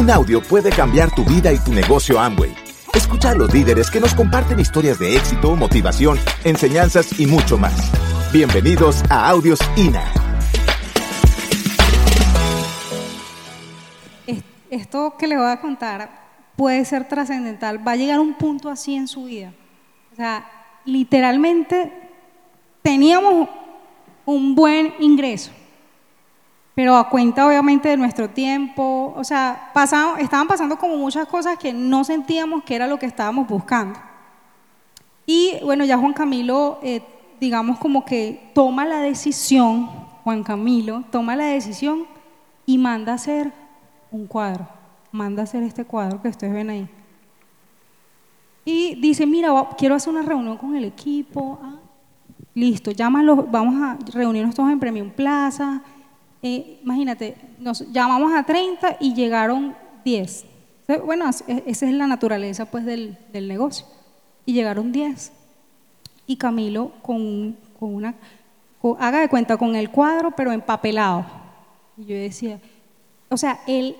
Un audio puede cambiar tu vida y tu negocio Amway. Escucha a los líderes que nos comparten historias de éxito, motivación, enseñanzas y mucho más. Bienvenidos a Audios INA. Esto que le voy a contar puede ser trascendental, va a llegar un punto así en su vida. O sea, literalmente teníamos un buen ingreso, pero a cuenta obviamente de nuestro tiempo, o sea, estaban pasando como muchas cosas que no sentíamos que era lo que estábamos buscando. Y bueno, ya Juan Camilo, eh, digamos como que toma la decisión, Juan Camilo toma la decisión y manda a hacer un cuadro, manda a hacer este cuadro que ustedes ven ahí. Y dice, mira, quiero hacer una reunión con el equipo. Ah, listo, llámalo, vamos a reunirnos todos en Premium Plaza. Imagínate, nos llamamos a 30 y llegaron 10. Bueno, esa es la naturaleza pues del, negocio. Y llegaron 10. Y Camilo con, una, haga de cuenta, con el cuadro, pero empapelado. Y yo decía, o sea, él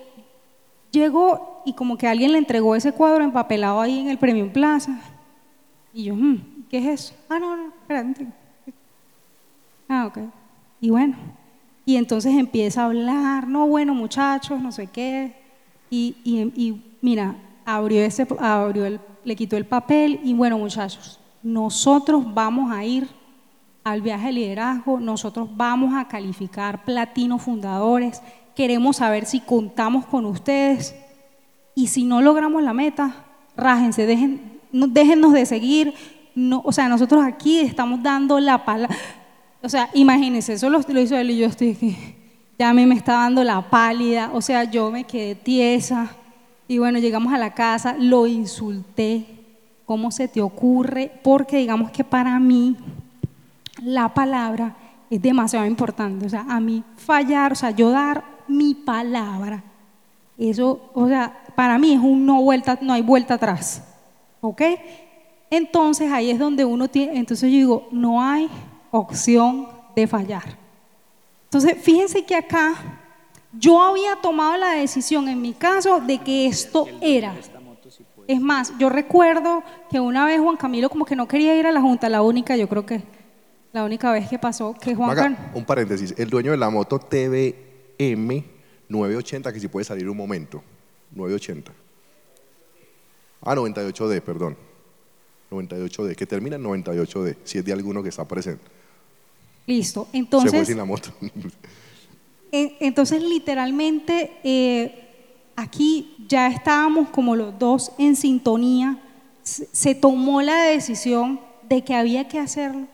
llegó y como que alguien le entregó ese cuadro empapelado ahí en el Premium Plaza. Y yo, hmm, ¿qué es eso? Ah, no, no, espérate. Ah, ok. Y bueno, y entonces empieza a hablar, no, bueno, muchachos, no sé qué. Y, y, mira, abrió ese, abrió el, le quitó el papel y bueno, muchachos, nosotros vamos a ir al viaje de liderazgo, nosotros vamos a calificar platino fundadores, queremos saber si contamos con ustedes y si no logramos la meta, rájense, dejen, déjennos de seguir. No, o sea, nosotros aquí estamos dando la palabra. O sea, imagínense, eso lo, hizo él y yo estoy aquí. Ya a mí me está dando la pálida, o sea, yo me quedé tiesa. Y bueno, llegamos a la casa, lo insulté. ¿Cómo se te ocurre? Porque digamos que para mí la palabra es demasiado importante. O sea, a mí fallar, o sea, yo dar mi palabra, eso, o sea, para mí es un no vuelta, no hay vuelta atrás. ¿Ok? Entonces ahí es donde uno tiene, entonces yo digo, no hay opción de fallar. Entonces, fíjense que acá yo había tomado la decisión en mi caso de que esto era. Es más, yo recuerdo que una vez Juan Camilo como que no quería ir a la junta, la única, yo creo que la única vez que pasó que Juan Camilo... Un paréntesis, el dueño de la moto TVM 980, que si puede salir un momento, 980. Ah, 98D, perdón. 98D, que termina en 98D, si es de alguno que está presente. Listo. Entonces. Se fue sin la moto. entonces, literalmente, eh, aquí ya estábamos como los dos en sintonía. Se tomó la decisión de que había que hacerlo.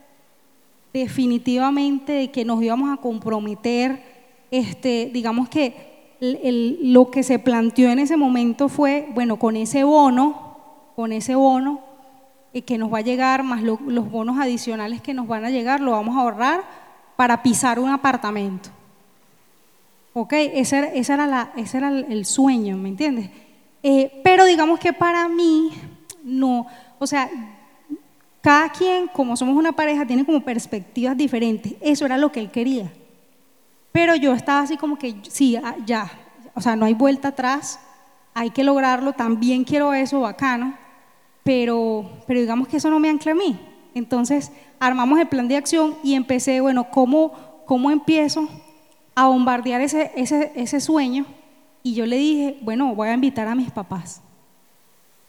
Definitivamente, de que nos íbamos a comprometer. Este, digamos que lo que se planteó en ese momento fue, bueno, con ese bono, con ese bono, que nos va a llegar, más los bonos adicionales que nos van a llegar, lo vamos a ahorrar para pisar un apartamento. ¿Ok? Ese era, ese era, la, ese era el sueño, ¿me entiendes? Eh, pero digamos que para mí, no, o sea, cada quien, como somos una pareja, tiene como perspectivas diferentes. Eso era lo que él quería. Pero yo estaba así como que, sí, ah, ya, o sea, no hay vuelta atrás, hay que lograrlo, también quiero eso, bacano pero, pero digamos que eso no me ancla a mí. Entonces armamos el plan de acción y empecé, bueno, ¿cómo, cómo empiezo a bombardear ese, ese, ese sueño? Y yo le dije, bueno, voy a invitar a mis papás.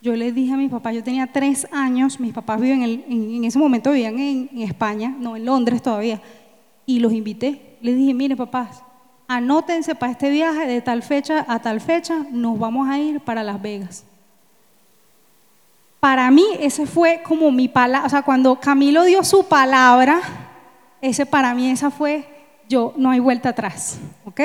Yo les dije a mis papás, yo tenía tres años, mis papás viven en, en, ese momento vivían en, en, España, no en Londres todavía, y los invité. Les dije, mire papás, anótense para este viaje de tal fecha a tal fecha, nos vamos a ir para Las Vegas para mí ese fue como mi palabra, o sea, cuando Camilo dio su palabra, ese para mí esa fue, yo no hay vuelta atrás, ¿ok?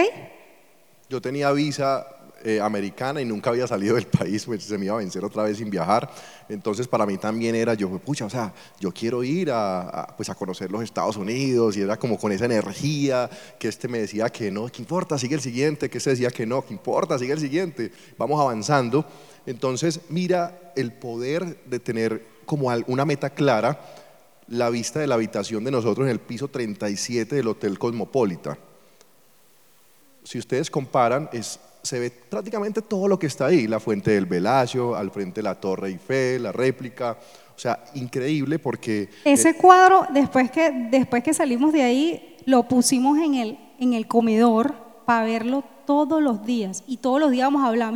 Yo tenía visa eh, americana y nunca había salido del país, pues se me iba a vencer otra vez sin viajar. Entonces para mí también era, yo, pucha, o sea, yo quiero ir a, pues a conocer los Estados Unidos y era como con esa energía que este me decía que no, ¿qué importa? Sigue el siguiente, que este decía que no, ¿qué importa? Sigue el siguiente. Vamos avanzando. Entonces, mira el poder de tener como una meta clara la vista de la habitación de nosotros en el piso 37 del Hotel Cosmopolita. Si ustedes comparan, es se ve prácticamente todo lo que está ahí, la fuente del Velasio, al frente la Torre Eiffel, la réplica, o sea, increíble porque... Ese eh, cuadro, después que, después que salimos de ahí, lo pusimos en el, en el comedor para verlo todos los días. Y todos los días vamos a hablar,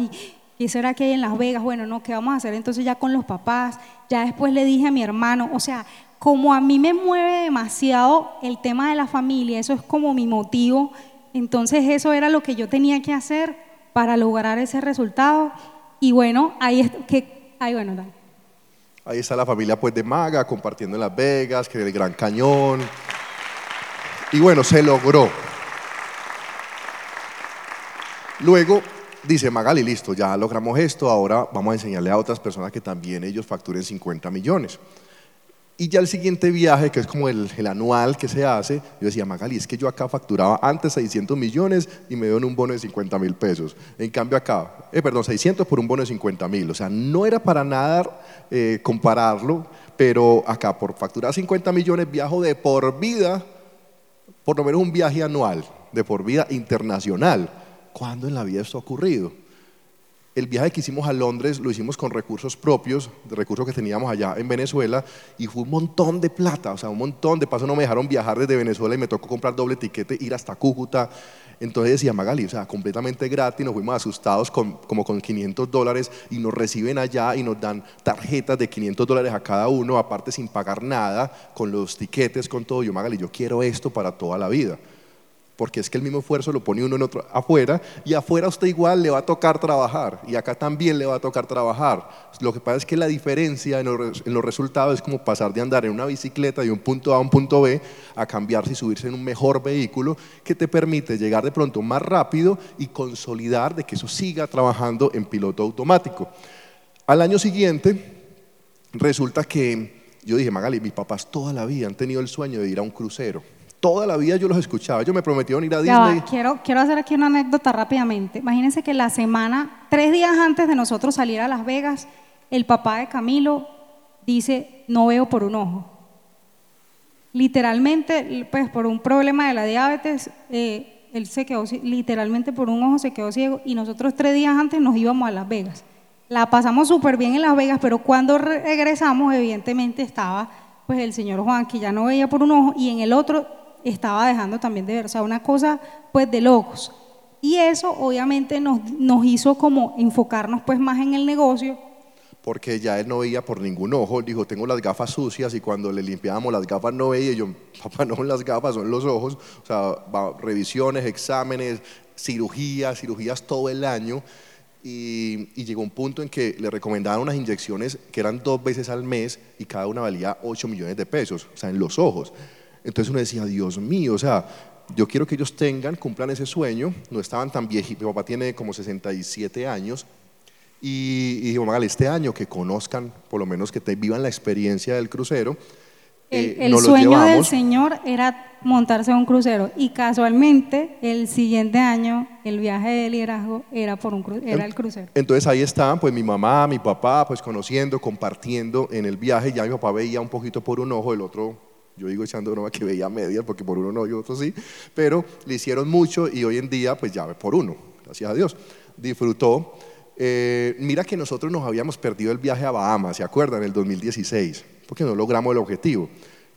¿qué será que hay en Las Vegas? Bueno, no, ¿qué vamos a hacer entonces ya con los papás? Ya después le dije a mi hermano, o sea, como a mí me mueve demasiado el tema de la familia, eso es como mi motivo, entonces eso era lo que yo tenía que hacer para lograr ese resultado. Y bueno, ahí, es, que, ahí bueno. Ahí está la familia pues de Maga compartiendo en Las Vegas, que el Gran Cañón. Y bueno, se logró. Luego dice Magali, listo, ya logramos esto, ahora vamos a enseñarle a otras personas que también ellos facturen 50 millones. Y ya el siguiente viaje, que es como el, anual que se hace, yo decía, Magali, es que yo acá facturaba antes 600 millones y me dieron un bono de 50 mil pesos. En cambio acá, eh, perdón, 600 por un bono de 50 mil. O sea, no era para nada eh, compararlo, pero acá por facturar 50 millones viajo de por vida, por lo menos un viaje anual, de por vida internacional. ¿Cuándo en la vida esto ha ocurrido? El viaje que hicimos a Londres lo hicimos con recursos propios, recursos que teníamos allá en Venezuela, y fue un montón de plata, o sea, un montón. De paso no me dejaron viajar desde Venezuela y me tocó comprar doble tiquete, ir hasta Cúcuta. Entonces decía Magali, o sea, completamente gratis, nos fuimos asustados con, como con 500 dólares y nos reciben allá y nos dan tarjetas de 500 dólares a cada uno, aparte sin pagar nada, con los tiquetes, con todo. Yo, Magali, yo quiero esto para toda la vida porque es que el mismo esfuerzo lo pone uno en otro afuera y afuera usted igual le va a tocar trabajar y acá también le va a tocar trabajar. Lo que pasa es que la diferencia en los, resultados es como pasar de andar en una bicicleta de un punto A a un punto B a cambiarse y subirse en un mejor vehículo que te permite llegar de pronto más rápido y consolidar de que eso siga trabajando en piloto automático. Al año siguiente resulta que yo dije, Magali, mis papás toda la vida han tenido el sueño de ir a un crucero Toda la vida yo los escuchaba. Yo me prometieron ir a Disney. quiero, quiero hacer aquí una anécdota rápidamente. Imagínense que la semana, tres días antes de nosotros salir a Las Vegas, el papá de Camilo dice, no veo por un ojo. Literalmente, pues por un problema de la diabetes, eh, él se quedó, literalmente por un ojo se quedó ciego y nosotros tres días antes nos íbamos a Las Vegas. La pasamos súper bien en Las Vegas, pero cuando regresamos, evidentemente estaba pues el señor Juan, que ya no veía por un ojo, y en el otro estaba dejando también de ver, o sea, una cosa pues de locos. Y eso obviamente nos, nos hizo como enfocarnos pues más en el negocio. Porque ya él no veía por ningún ojo, dijo, tengo las gafas sucias y cuando le limpiábamos las gafas no veía, y yo, papá, no son las gafas, son los ojos, o sea, revisiones, exámenes, cirugías, cirugías todo el año. Y, y, llegó un punto en que le recomendaban unas inyecciones que eran dos veces al mes y cada una valía 8 millones de pesos, o sea, en los ojos. Entonces uno decía, Dios mío, o sea, yo quiero que ellos tengan, cumplan ese sueño. No estaban tan viejitos, mi papá tiene como 67 años. Y, y dijo, este año que conozcan, por lo menos que te, vivan la experiencia del crucero. El, eh, sueño del Señor era montarse a un crucero y casualmente el siguiente año el viaje de liderazgo era, por un, era el crucero. Entonces ahí estaban pues mi mamá, mi papá, pues conociendo, compartiendo en el viaje. Ya mi papá veía un poquito por un ojo, el otro yo digo echando broma que veía medias, porque por uno no y otro sí, pero le hicieron mucho y hoy en día, pues ya por uno, gracias a Dios. Disfrutó. Eh, mira que nosotros nos habíamos perdido el viaje a Bahamas, ¿se acuerdan? En el 2016, porque no logramos el objetivo.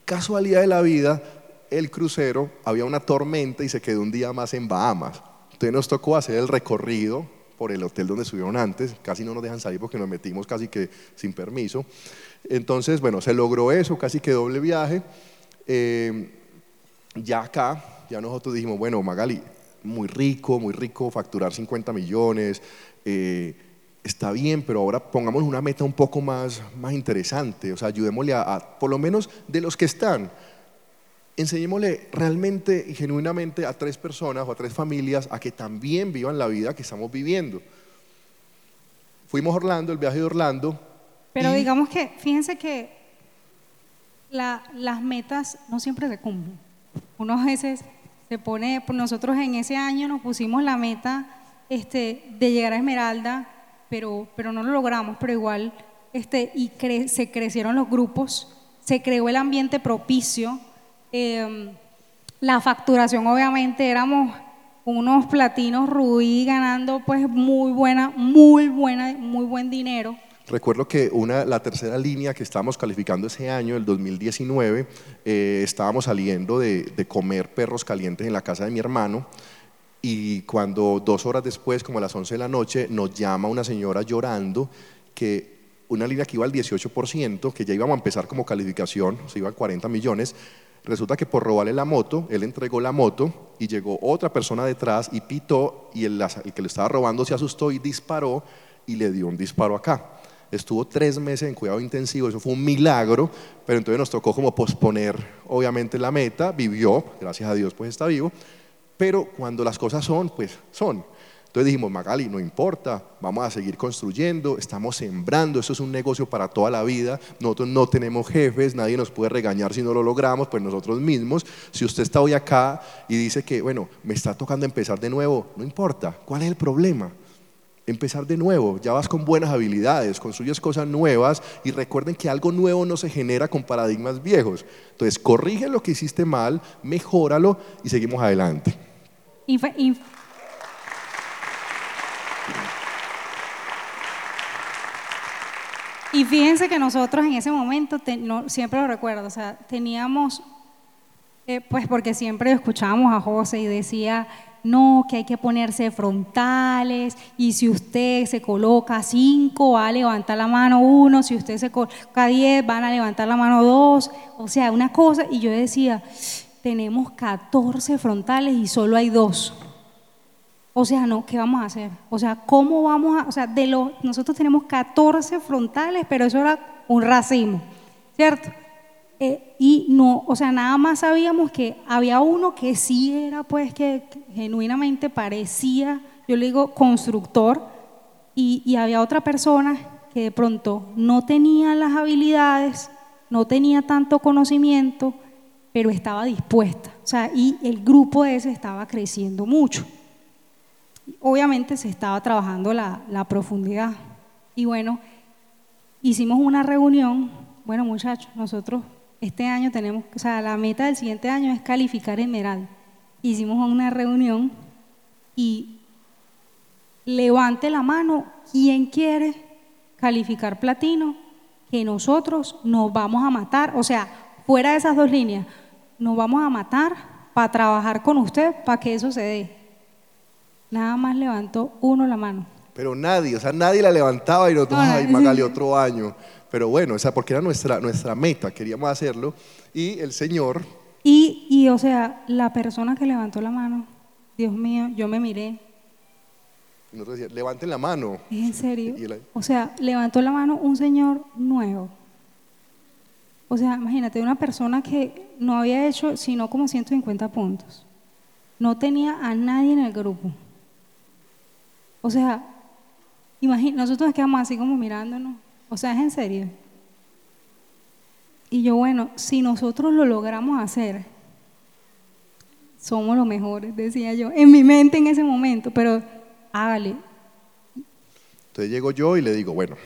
Casualidad de la vida, el crucero, había una tormenta y se quedó un día más en Bahamas. Entonces nos tocó hacer el recorrido por el hotel donde estuvieron antes, casi no nos dejan salir porque nos metimos casi que sin permiso. Entonces, bueno, se logró eso, casi que doble viaje. Eh, ya acá, ya nosotros dijimos, bueno, Magali, muy rico, muy rico, facturar 50 millones, eh, está bien, pero ahora pongamos una meta un poco más, más interesante, o sea, ayudémosle a, por lo menos de los que están, enseñémosle realmente y genuinamente a tres personas o a tres familias a que también vivan la vida que estamos viviendo. Fuimos a Orlando, el viaje de Orlando. Pero digamos que, fíjense que las metas no siempre se cumplen. Unos veces se pone, pues nosotros en ese año nos pusimos la meta este, de llegar a Esmeralda, pero, pero no lo logramos, pero igual, este, y se crecieron los grupos, se creó el ambiente propicio, em, la facturación obviamente éramos unos platinos rubí ganando pues muy buena, muy buena, muy buen dinero. Recuerdo que una, la tercera línea que estábamos calificando ese año, el 2019, eh, estábamos saliendo de, de comer perros calientes en la casa de mi hermano y cuando dos horas después, como a las 11 de la noche, nos llama una señora llorando que una línea que iba al 18%, que ya íbamos a empezar como calificación, se iban 40 millones, resulta que por robarle la moto, él entregó la moto y llegó otra persona detrás y pitó y el, el que le estaba robando se asustó y disparó y le dio un disparo acá estuvo tres meses en cuidado intensivo, eso fue un milagro, pero entonces nos tocó como posponer obviamente la meta, vivió, gracias a Dios pues está vivo, pero cuando las cosas son, pues son. Entonces dijimos, Magali, no importa, vamos a seguir construyendo, estamos sembrando, eso es un negocio para toda la vida, nosotros no tenemos jefes, nadie nos puede regañar si no lo logramos, pues nosotros mismos. Si usted está hoy acá y dice que, bueno, me está tocando empezar de nuevo, no importa, ¿cuál es el problema? Empezar de nuevo, ya vas con buenas habilidades, construyes cosas nuevas y recuerden que algo nuevo no se genera con paradigmas viejos. Entonces, corrige lo que hiciste mal, mejóralo y seguimos adelante. Y, fíjense que nosotros en ese momento, siempre lo recuerdo, o sea, teníamos, eh, pues porque siempre escuchábamos a José y decía, no, que hay que ponerse frontales y si usted se coloca cinco va a levantar la mano uno, si usted se coloca diez van a levantar la mano dos, o sea, una cosa, y yo decía, tenemos 14 frontales y solo hay dos. O sea, no, ¿qué vamos a hacer? O sea, ¿cómo vamos a, o sea, de los, nosotros tenemos 14 frontales, pero eso era un racimo, ¿cierto? Eh, y no, o sea, nada más sabíamos que había uno que sí era, pues, que, genuinamente parecía, yo le digo, constructor, y, había otra persona que de pronto no tenía las habilidades, no tenía tanto conocimiento, pero estaba dispuesta. O sea, y el grupo ese estaba creciendo mucho. Obviamente se estaba trabajando la, la profundidad. Y bueno, hicimos una reunión. Bueno, muchachos, nosotros este año tenemos, o sea, la meta del siguiente año es calificar Esmeralda. Hicimos una reunión y levante la mano quien quiere calificar platino, que nosotros nos vamos a matar, o sea, fuera de esas dos líneas, nos vamos a matar para trabajar con usted para que eso se dé. Nada más levantó uno la mano. Pero nadie, o sea, nadie la levantaba y nosotros, ay, Magali, otro año. Pero bueno, o sea, porque era nuestra, nuestra meta, queríamos hacerlo. Y el Señor... Y, y, o sea, la persona que levantó la mano, Dios mío, yo me miré. Nosotros decíamos, levanten la mano. en serio? O sea, levantó la mano un señor nuevo. O sea, imagínate, una persona que no había hecho sino como 150 puntos. No tenía a nadie en el grupo. O sea, nosotros nos quedamos así como mirándonos. O sea, es en serio. Y yo, bueno, si nosotros lo logramos hacer, somos los mejores, decía yo, en mi mente en ese momento, pero hágale. Entonces llego yo y le digo, bueno,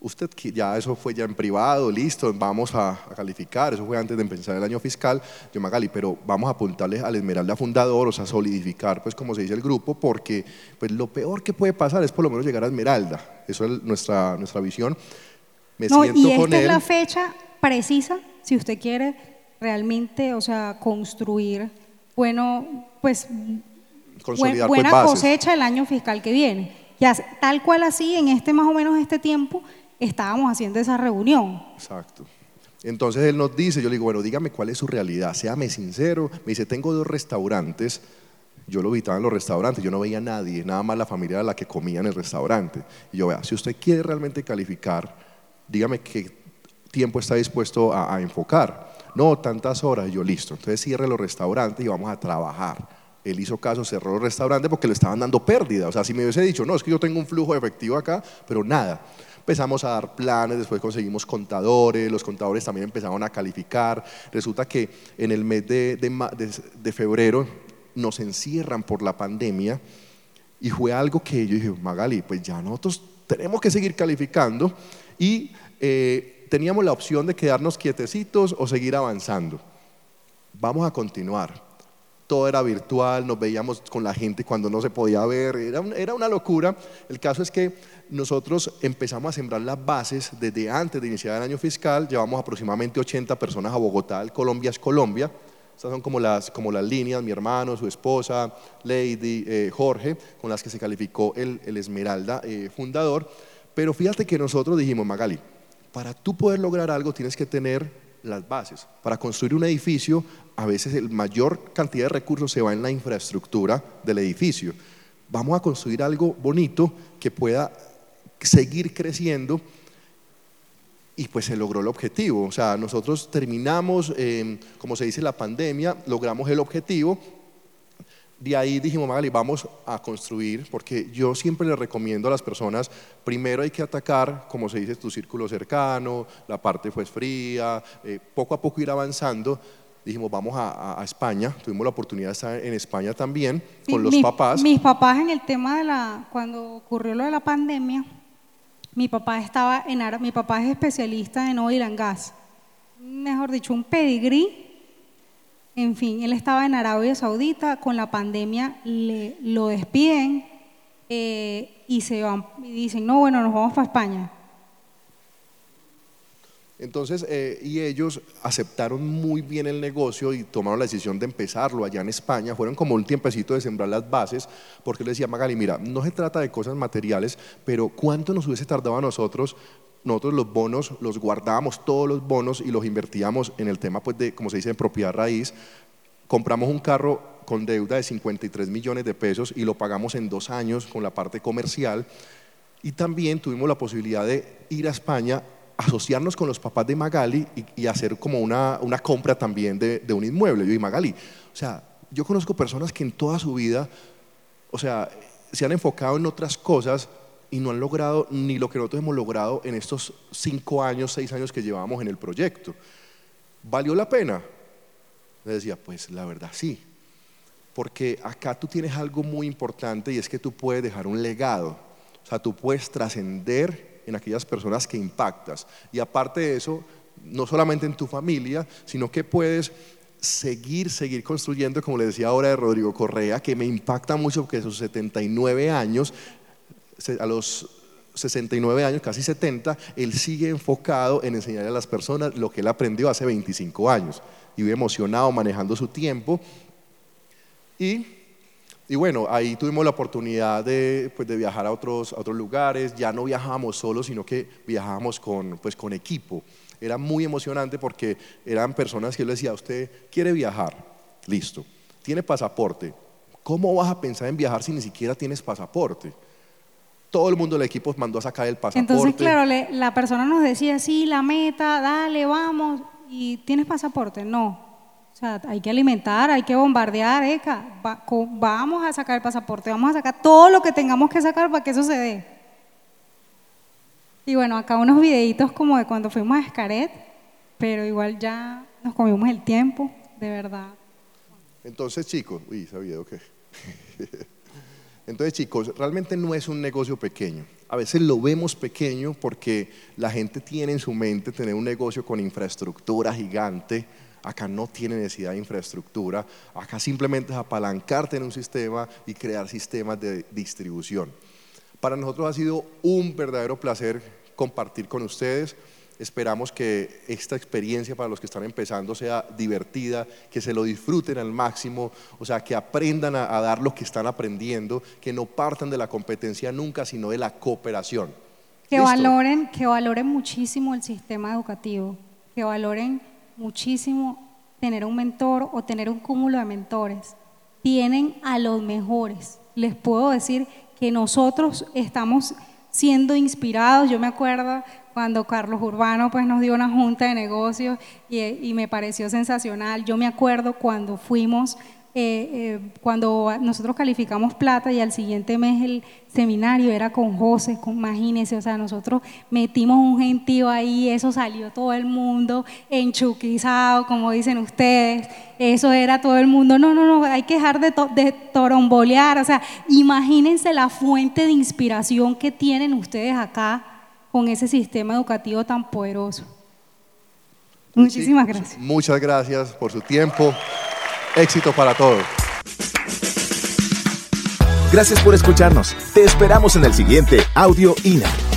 usted ya eso fue ya en privado, listo, vamos a, calificar, eso fue antes de empezar el año fiscal, yo Magali, pero vamos a apuntarle al Esmeralda fundador, o sea, solidificar, pues como se dice el grupo, porque pues lo peor que puede pasar es por lo menos llegar a Esmeralda, eso es nuestra, nuestra visión. Me no, y esta es la fecha precisa, si usted quiere realmente, o sea, construir, bueno, pues Consolidar, buena pues, cosecha el año fiscal que viene. Ya, tal cual así, en este más o menos este tiempo, estábamos haciendo esa reunión. Exacto. Entonces él nos dice, yo le digo, bueno, dígame cuál es su realidad, séame sincero. Me dice, tengo dos restaurantes. Yo lo visitaba en los restaurantes, yo no veía a nadie, nada más la familia era la que comía en el restaurante. Y yo, vea, si usted quiere realmente calificar, dígame qué tiempo está dispuesto a, a enfocar. No, tantas horas. Y yo, listo. Entonces cierre los restaurantes y vamos a trabajar. Él hizo caso, cerró el restaurante porque le estaban dando pérdida. O sea, si me hubiese dicho, no, es que yo tengo un flujo efectivo acá, pero nada empezamos a dar planes, después conseguimos contadores, los contadores también empezaron a calificar. Resulta que en el mes de, de, febrero nos encierran por la pandemia y fue algo que yo dije, Magali, pues ya nosotros tenemos que seguir calificando y eh, teníamos la opción de quedarnos quietecitos o seguir avanzando. Vamos a continuar. Todo era virtual, nos veíamos con la gente cuando no se podía ver, era, era una locura. El caso es que nosotros empezamos a sembrar las bases desde antes de iniciar el año fiscal, llevamos aproximadamente 80 personas a Bogotá, el Colombia es Colombia, estas son como las, como las líneas, mi hermano, su esposa, Lady, eh, Jorge, con las que se calificó el, Esmeralda eh, fundador. Pero fíjate que nosotros dijimos, Magali, para tú poder lograr algo tienes que tener las bases. Para construir un edificio, a veces el mayor cantidad de recursos se va en la infraestructura del edificio. Vamos a construir algo bonito que pueda seguir creciendo y pues se logró el objetivo. O sea, nosotros terminamos, eh, como se dice, la pandemia, logramos el objetivo. De ahí dijimos, Magali, vamos a construir, porque yo siempre le recomiendo a las personas, primero hay que atacar, como se dice, tu círculo cercano, la parte pues fría, eh, poco a poco ir avanzando. Dijimos, vamos a, España, tuvimos la oportunidad de estar en España también, con los papás. Mis papás en el tema de la, cuando ocurrió lo de la pandemia, mi papá estaba en mi papá es especialista en oil and gas. Mejor dicho, un pedigrí. En fin, él estaba en Arabia Saudita, con la pandemia le, lo despiden eh, y se van y dicen, no, bueno, nos vamos para España. Entonces, eh, y ellos aceptaron muy bien el negocio y tomaron la decisión de empezarlo allá en España. Fueron como un tiempecito de sembrar las bases, porque les decía Magali, mira, no se trata de cosas materiales, pero ¿cuánto nos hubiese tardado a nosotros? Nosotros los bonos los guardábamos todos los bonos y los invertíamos en el tema, pues, de, como se dice, en propiedad raíz. Compramos un carro con deuda de 53 millones de pesos y lo pagamos en dos años con la parte comercial. Y también tuvimos la posibilidad de ir a España asociarnos con los papás de Magali y, hacer como una, una compra también de, de, un inmueble. Yo y Magali, o sea, yo conozco personas que en toda su vida, o sea, se han enfocado en otras cosas y no han logrado ni lo que nosotros hemos logrado en estos cinco años, seis años que llevamos en el proyecto. ¿Valió la pena? Le decía, pues la verdad sí, porque acá tú tienes algo muy importante y es que tú puedes dejar un legado, o sea, tú puedes trascender en aquellas personas que impactas. Y aparte de eso, no solamente en tu familia, sino que puedes seguir, seguir construyendo, como le decía ahora de Rodrigo Correa, que me impacta mucho porque a sus 79 años, a los 69 años, casi 70, él sigue enfocado en enseñarle a las personas lo que él aprendió hace 25 años. Y vive emocionado manejando su tiempo. Y y bueno, ahí tuvimos la oportunidad de, pues, de viajar a otros, otros lugares, ya no viajábamos solos, sino que viajábamos con, pues, con equipo. Era muy emocionante porque eran personas que yo le decía, usted quiere viajar, listo, tiene pasaporte, ¿cómo vas a pensar en viajar si ni siquiera tienes pasaporte? Todo el mundo del equipo mandó a sacar el pasaporte. Entonces, claro, la persona nos decía, sí, la meta, dale, vamos, ¿y tienes pasaporte? No, o sea, hay que alimentar, hay que bombardear, Eka. vamos a sacar el pasaporte, vamos a sacar todo lo que tengamos que sacar para que eso se dé. Y bueno, acá unos videitos como de cuando fuimos a Escaret, pero igual ya nos comimos el tiempo, de verdad. Entonces, chicos, uy, video qué. Entonces, chicos, realmente no es un negocio pequeño. A veces lo vemos pequeño porque la gente tiene en su mente tener un negocio con infraestructura gigante, Acá no tiene necesidad de infraestructura, acá simplemente es apalancarte en un sistema y crear sistemas de distribución. Para nosotros ha sido un verdadero placer compartir con ustedes. Esperamos que esta experiencia para los que están empezando sea divertida, que se lo disfruten al máximo, o sea, que aprendan a, dar lo que están aprendiendo, que no partan de la competencia nunca, sino de la cooperación. Que valoren, que valoren muchísimo el sistema educativo, que valoren muchísimo tener un mentor o tener un cúmulo de mentores. Tienen a los mejores. Les puedo decir que nosotros estamos siendo inspirados. Yo me acuerdo cuando Carlos Urbano pues, nos dio una junta de negocios y, y me pareció sensacional. Yo me acuerdo cuando fuimos eh, eh, cuando nosotros calificamos plata y al siguiente mes el seminario era con José, con, imagínense, o sea, nosotros metimos un gentío ahí, eso salió todo el mundo enchuquizado, como dicen ustedes, eso era todo el mundo, no, no, no, hay que dejar de, de torombolear, o sea, imagínense la fuente de inspiración que tienen ustedes acá con ese sistema educativo tan poderoso. Muchísimas gracias. Muchas gracias por su tiempo. Éxito para todos. Gracias por escucharnos. Te esperamos en el siguiente Audio INA.